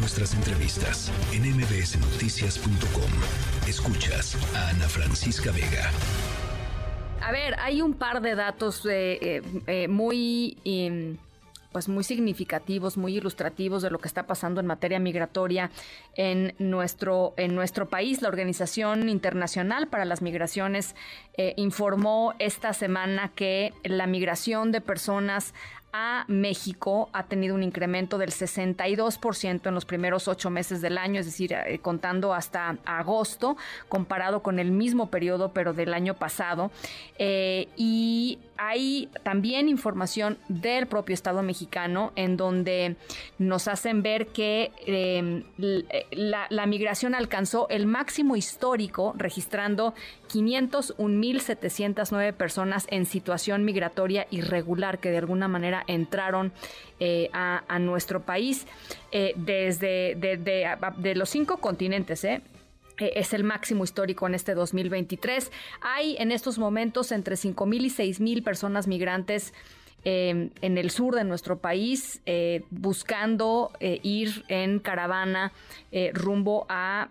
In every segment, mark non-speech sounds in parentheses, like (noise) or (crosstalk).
nuestras entrevistas en mbsnoticias.com. Escuchas a Ana Francisca Vega. A ver, hay un par de datos eh, eh, eh, muy... Em, pues muy significativos, muy ilustrativos de lo que está pasando en materia migratoria en nuestro, en nuestro país. La Organización Internacional para las Migraciones informó esta semana que la migración de personas a México ha tenido un incremento del 62% en los primeros ocho meses del año, es decir, eh, contando hasta agosto, comparado con el mismo periodo, pero del año pasado. Eh, y hay también información del propio Estado mexicano en donde nos hacen ver que em, la, migración alcanzó el máximo histórico, registrando 501.709 personas en situación migratoria irregular que de alguna manera entraron eh, a, nuestro país eh, desde de, los cinco continentes. ¿eh? Es el máximo histórico en este 2023. Hay en estos momentos entre 5.000 y 6.000 personas migrantes Em, en el sur de nuestro país eh, buscando eh, ir en caravana eh, rumbo a,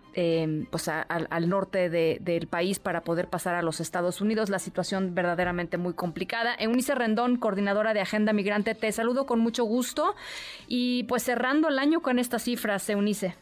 pues al norte del país para poder pasar a los Estados Unidos. La situación verdaderamente muy complicada. Eunice Rendón, coordinadora de Agenda Migrante, te saludo con mucho gusto y pues cerrando el año con estas cifras, Eunice.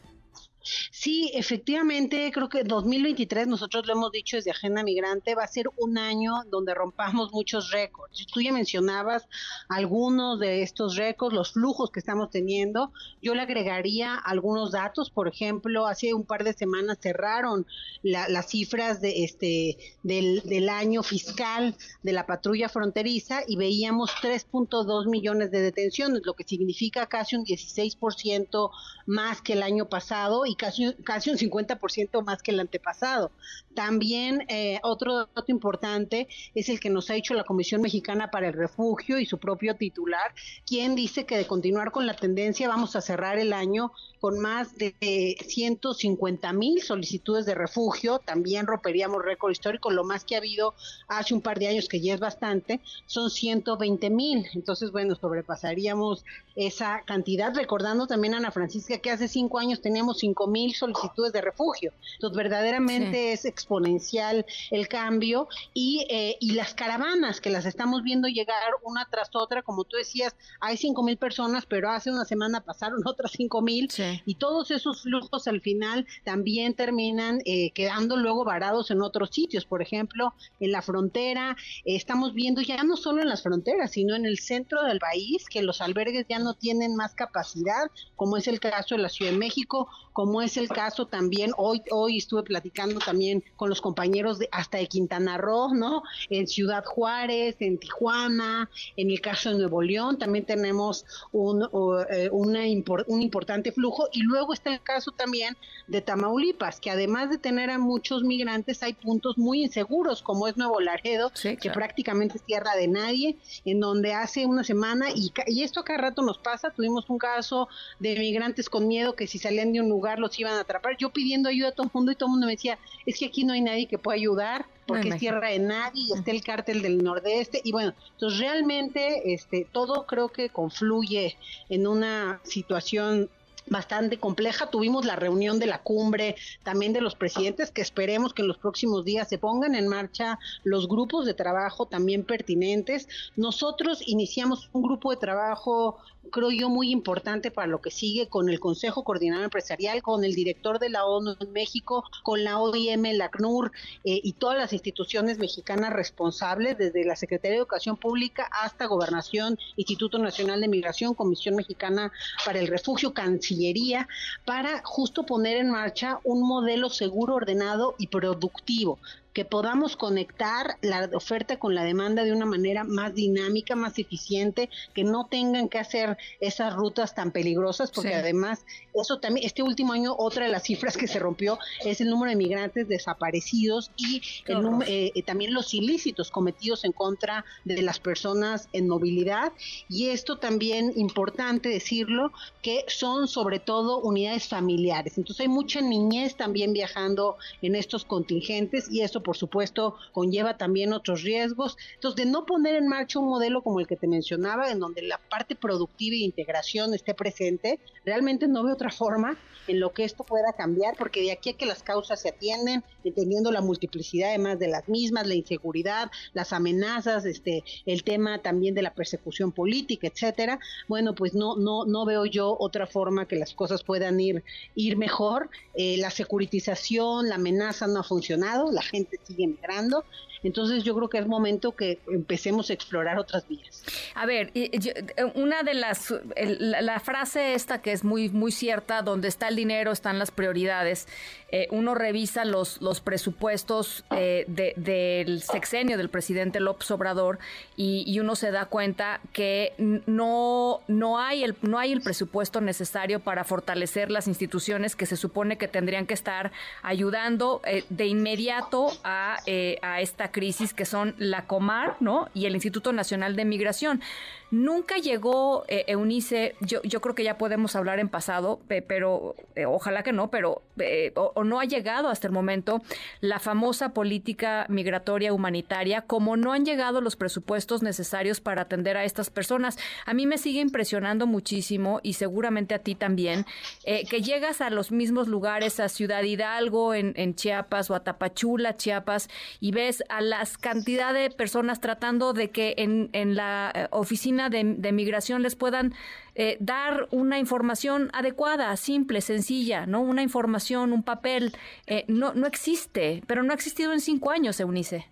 Sí, efectivamente, creo que 2023, nosotros lo hemos dicho desde Agenda Migrante, va a ser un año donde rompamos muchos récords. Tú ya mencionabas algunos de estos récords, los flujos que estamos teniendo. Yo le agregaría algunos datos, por ejemplo, hace un par de semanas cerraron las cifras de este del, del año fiscal de la patrulla fronteriza y veíamos 3.2 millones de detenciones, lo que significa casi un 16% más que el año pasado y casi, casi un 50% más que el antepasado. También eh, otro dato importante es el que nos ha hecho la Comisión Mexicana para el Refugio y su propio titular, quien dice que de continuar con la tendencia vamos a cerrar el año con más de 150 mil solicitudes de refugio. También romperíamos récord histórico. Lo más que ha habido hace un par de años, que ya es bastante, son 120 mil. Entonces, bueno, sobrepasaríamos esa cantidad. Recordando también, Ana Francisca, que hace cinco años teníamos 5 mil solicitudes de refugio. Entonces, verdaderamente es exponencial el cambio y, eh, y las caravanas que las estamos viendo llegar una tras otra, como tú decías, hay cinco mil personas, pero hace una semana pasaron (laughs) otras cinco mil y todos esos flujos al final también terminan eh, quedando luego varados en otros sitios, por ejemplo, en la frontera, estamos viendo ya no solo en las fronteras, sino en el centro del país, que los albergues ya no tienen más capacidad, como es el caso de la Ciudad de México, como es el caso también, hoy, hoy estuve platicando también con los compañeros de hasta de Quintana Roo, ¿no? En Ciudad Juárez, en Tijuana, en el caso de Nuevo León también tenemos un, eh, una un importante flujo y luego está el caso también de Tamaulipas, que además de tener a muchos migrantes hay puntos muy inseguros como es Nuevo Laredo, que prácticamente es tierra de nadie, en donde hace una semana y, y esto cada rato nos pasa, tuvimos un caso de migrantes con miedo que si salían de un lugar los iban a atrapar, yo pidiendo ayuda a todo el mundo y todo el mundo me decía, es que aquí no hay nadie que pueda ayudar porque es tierra de nadie y está el cártel del nordeste y bueno, entonces realmente este todo creo que confluye en una situación bastante compleja. Tuvimos la reunión de la cumbre también de los presidentes, que esperemos que en los próximos días se pongan en marcha los grupos de trabajo también pertinentes. Nosotros iniciamos un grupo de trabajo creo yo, muy importante para lo que sigue con el Consejo Coordinador Empresarial, con el director de la ONU en México, con la OIM, la ACNUR eh, y todas las instituciones mexicanas responsables, desde la Secretaría de Educación Pública hasta Gobernación, Instituto Nacional de Migración, Comisión Mexicana para el Refugio, Cancillería, para justo poner en marcha un modelo seguro, ordenado y productivo que podamos conectar la oferta con la demanda de una manera más dinámica, más eficiente, que no tengan que hacer esas rutas tan peligrosas, porque además eso también, este último año, otra de las cifras que se rompió es el número de migrantes desaparecidos y el eh, eh, también los ilícitos cometidos en contra de las personas en movilidad. Y esto también importante decirlo, que son sobre todo unidades familiares. Entonces hay mucha niñez también viajando en estos contingentes y eso por supuesto conlleva también otros riesgos. Entonces, de no poner en marcha un modelo como el que te mencionaba, en donde la parte productiva e integración esté presente, realmente no veo otra forma en lo que esto pueda cambiar, porque de aquí a que las causas se atienden, entendiendo la multiplicidad además de las mismas, la inseguridad, las amenazas, este, el tema también de la persecución política, etcétera, bueno, pues no, no, no veo yo otra forma que las cosas puedan ir, ir mejor. Eh, la securitización, la amenaza no ha funcionado, la gente sigue migrando, entonces yo creo que es momento que empecemos a explorar otras vías. A ver, eh, una de las, la, frase esta que es muy, muy cierta, donde está el dinero, están las prioridades. Eh, uno revisa los, los presupuestos eh, del sexenio del presidente López Obrador y, uno se da cuenta que no, no, hay el, no hay el presupuesto necesario para fortalecer las instituciones que se supone que tendrían que estar ayudando de inmediato a, a esta crisis, que son la Comar, ¿no? Y el Instituto Nacional de Migración. Nunca llegó, eh, Eunice, yo, yo creo que ya podemos hablar en pasado, pero eh, ojalá que no, pero eh, o, no ha llegado hasta el momento la famosa política migratoria humanitaria, como no han llegado los presupuestos necesarios para atender a estas personas. A mí me sigue impresionando muchísimo y seguramente a ti también, que llegas a los mismos lugares, a Ciudad Hidalgo, en, en Chiapas o a Tapachula, Chiapas, y ves a las cantidad de personas tratando de que en, en la oficina de, migración les puedan eh, dar una información adecuada, simple, sencilla, ¿no? Una información, un papel, eh, no, no existe, pero no ha existido en cinco años, Eunice.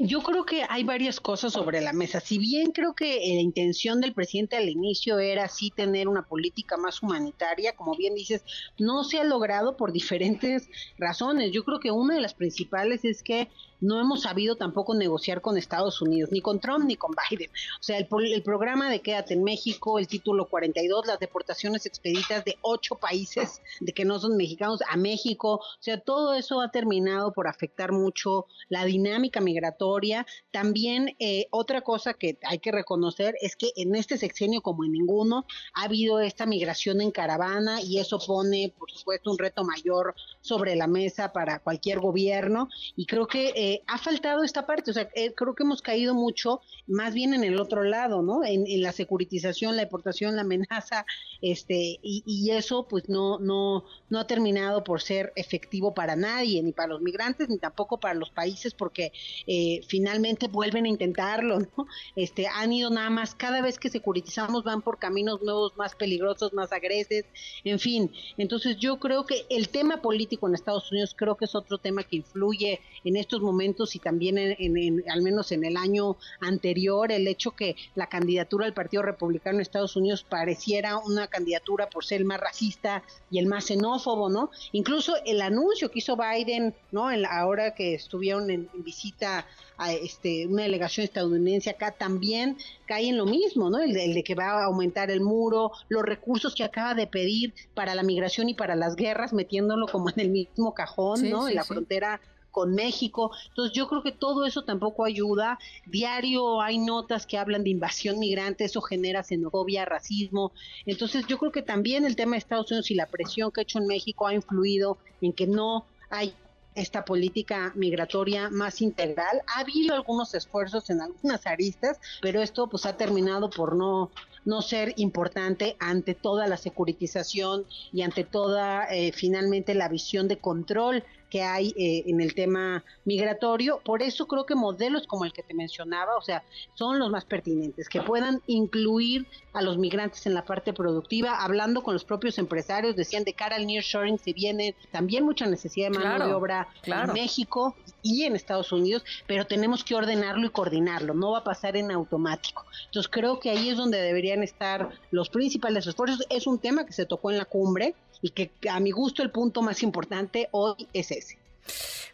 yo creo que hay varias cosas sobre la mesa. Si bien creo que la intención del presidente al inicio era sí tener una política más humanitaria, como bien dices, no se ha logrado por diferentes razones. Yo creo que una de las principales es que no hemos sabido tampoco negociar con Estados Unidos, ni con Trump ni con (laughs) Biden. O sea, el, el programa de Quédate en México, el título 42, las deportaciones expeditas de ocho países de que no son mexicanos a México, o sea, todo eso ha terminado por afectar mucho la dinámica migratoria. También eh, otra cosa que hay que reconocer es que en este sexenio, como en ninguno, ha habido esta migración en caravana y eso pone, por supuesto, un reto mayor sobre la mesa para cualquier gobierno. Y creo que eh, ha faltado esta parte, o sea, eh, creo que hemos caído mucho más bien en el otro lado, ¿no? En, la securitización, la deportación, la amenaza, este, y, eso pues no, no, no ha terminado por ser efectivo para nadie, ni para los migrantes, ni tampoco para los países, porque eh, finalmente vuelven a intentarlo, ¿no? Este, han ido nada más, cada vez que securitizamos van por caminos nuevos, más peligrosos, más agreses, en fin. Entonces yo creo que el tema político en Estados Unidos creo que es otro tema que influye en estos momentos y también en, al menos en el año anterior, el hecho que la candidatura del Partido Republicano en Estados Unidos pareciera una candidatura por ser el más racista y el más xenófobo, ¿no? Incluso el anuncio que hizo Biden, ¿no? En ahora que estuvieron en, visita a este, una delegación estadounidense acá, también cae en lo mismo, ¿no? El de, que va a aumentar el muro, los recursos que acaba de pedir para la migración y para las guerras, metiéndolo como en el mismo cajón, ¿no? En la frontera con México. Entonces yo creo que todo eso tampoco ayuda. Diario hay notas que hablan de invasión migrante, eso genera xenofobia, racismo. Entonces yo creo que también el tema de Estados Unidos y la presión que ha hecho en México ha influido en que no hay esta política migratoria más integral. Ha habido algunos esfuerzos en algunas aristas, pero esto pues ha terminado por no no ser importante ante toda la securitización y ante toda eh, finalmente la visión de control que hay eh, en el tema migratorio. Por eso creo que modelos como el que te mencionaba, o sea, son los más pertinentes, que puedan incluir a los migrantes en la parte productiva. Hablando con los propios empresarios, decían de cara al nearshoring se viene también mucha necesidad de mano de obra en México y en Estados Unidos, pero tenemos que ordenarlo y coordinarlo, no va a pasar en automático. Entonces creo que ahí es donde deberían estar los principales esfuerzos. Es un tema que se tocó en la cumbre y que a mi gusto el punto más importante hoy es ese.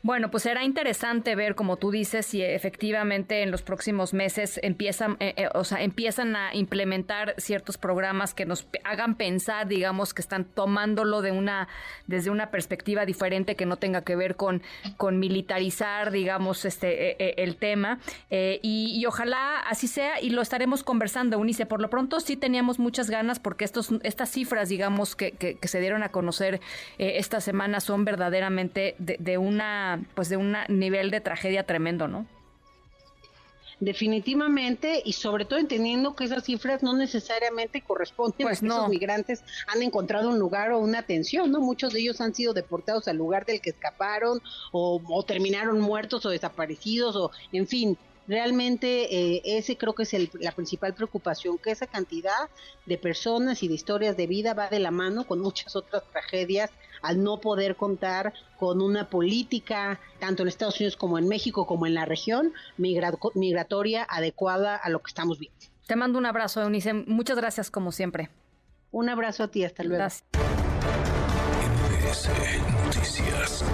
Bueno, pues será interesante ver, como tú dices, si efectivamente en los próximos meses empiezan, eh, eh, o sea, empiezan a implementar ciertos programas que nos hagan pensar, digamos, que están tomándolo de una, desde una perspectiva diferente que no tenga que ver con, con militarizar, digamos, este eh, el tema. y, ojalá así sea y lo estaremos conversando, Unice. Por lo pronto sí teníamos muchas ganas porque estos, estas cifras, digamos, que, que, se dieron a conocer esta semana son verdaderamente de una una, pues de un nivel de tragedia tremendo, ¿no? definitivamente y sobre todo entendiendo que esas cifras no necesariamente corresponden pues a que esos migrantes han encontrado un lugar o una atención, ¿no? Muchos de ellos han sido deportados al lugar del que escaparon o, o terminaron muertos o desaparecidos o en fin, realmente eh, ese creo que es la principal preocupación, que esa cantidad de personas y de historias de vida va de la mano con muchas otras tragedias al no poder contar con una política, tanto en Estados Unidos como en México, como en la región, migratoria adecuada a lo que estamos viendo. Te mando un abrazo, Eunice. Muchas gracias, como siempre. Un abrazo a ti, hasta luego. Noticias.